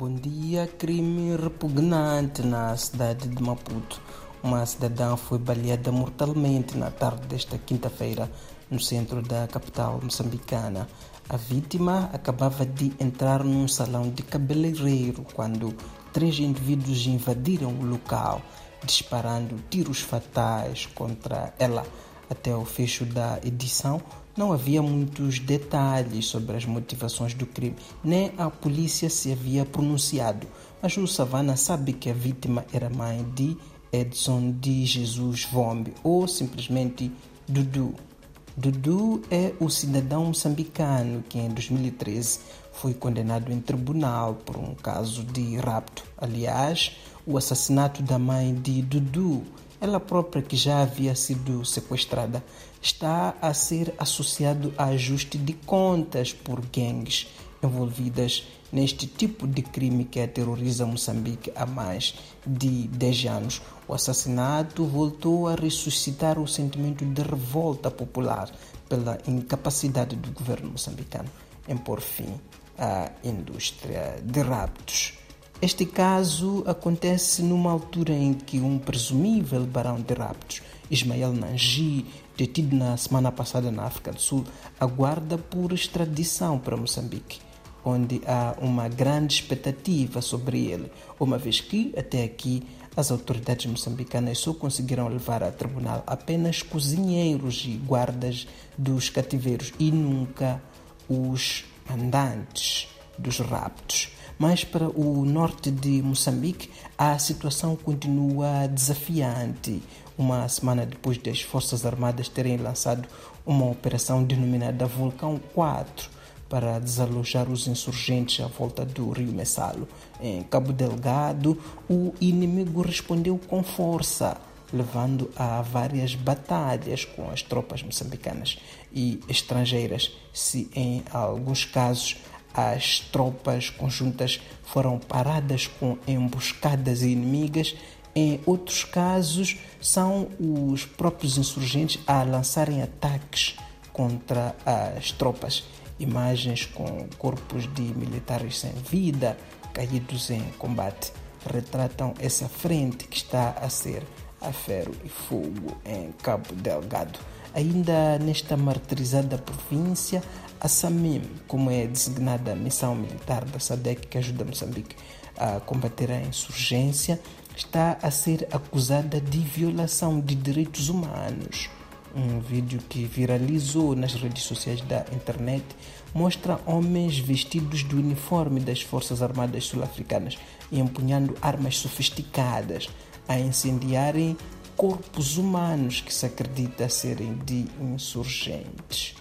Bom dia, crime repugnante na cidade de Maputo. Uma cidadã foi baleada mortalmente na tarde desta quinta-feira no centro da capital moçambicana. A vítima acabava de entrar num salão de cabeleireiro quando três indivíduos invadiram o local, disparando tiros fatais contra ela. Até o fecho da edição, não havia muitos detalhes sobre as motivações do crime, nem a polícia se havia pronunciado. Mas o Savana sabe que a vítima era mãe de Edson de Jesus Vombe, ou simplesmente Dudu. Dudu é o cidadão moçambicano que em 2013 foi condenado em tribunal por um caso de rapto. Aliás, o assassinato da mãe de Dudu ela própria que já havia sido sequestrada, está a ser associado a ajuste de contas por gangues envolvidas neste tipo de crime que aterroriza Moçambique há mais de 10 anos. O assassinato voltou a ressuscitar o sentimento de revolta popular pela incapacidade do governo moçambicano em pôr fim à indústria de raptos. Este caso acontece numa altura em que um presumível barão de raptos, Ismael Nanji, detido na semana passada na África do Sul, aguarda por extradição para Moçambique, onde há uma grande expectativa sobre ele, uma vez que, até aqui, as autoridades moçambicanas só conseguiram levar a tribunal apenas cozinheiros e guardas dos cativeiros e nunca os mandantes dos raptos. Mas para o norte de Moçambique, a situação continua desafiante. Uma semana depois das Forças Armadas terem lançado uma operação denominada Vulcão 4 para desalojar os insurgentes à volta do rio Messalo. Em Cabo Delgado, o inimigo respondeu com força levando a várias batalhas com as tropas moçambicanas e estrangeiras, se em alguns casos as tropas conjuntas foram paradas com emboscadas inimigas. Em outros casos, são os próprios insurgentes a lançarem ataques contra as tropas. Imagens com corpos de militares sem vida caídos em combate retratam essa frente que está a ser a ferro e fogo em Cabo Delgado. Ainda nesta martirizada província, a SAMIM, como é designada a missão militar da SADEC que ajuda Moçambique a combater a insurgência, está a ser acusada de violação de direitos humanos. Um vídeo que viralizou nas redes sociais da internet mostra homens vestidos do uniforme das Forças Armadas Sul-Africanas e empunhando armas sofisticadas a incendiarem corpos humanos que se acredita serem de insurgentes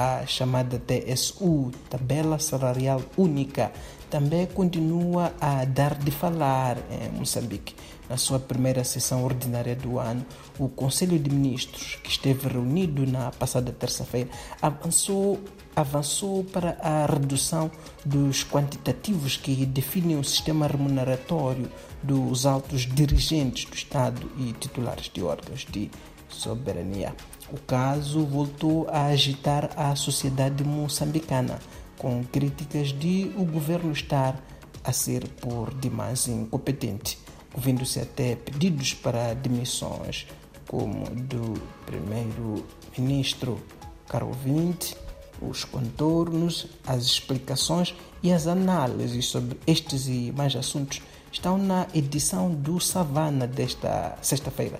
a chamada TSU, Tabela Salarial Única, também continua a dar de falar em Moçambique. Na sua primeira sessão ordinária do ano, o Conselho de Ministros, que esteve reunido na passada terça-feira, avançou, avançou para a redução dos quantitativos que definem o sistema remuneratório dos altos dirigentes do Estado e titulares de órgãos de soberania. O caso voltou a agitar a sociedade moçambicana, com críticas de o governo estar a ser por demais incompetente, ouvindo-se até pedidos para demissões, como do primeiro-ministro Caro Vinte, os contornos, as explicações e as análises sobre estes e mais assuntos estão na edição do Savana desta sexta-feira.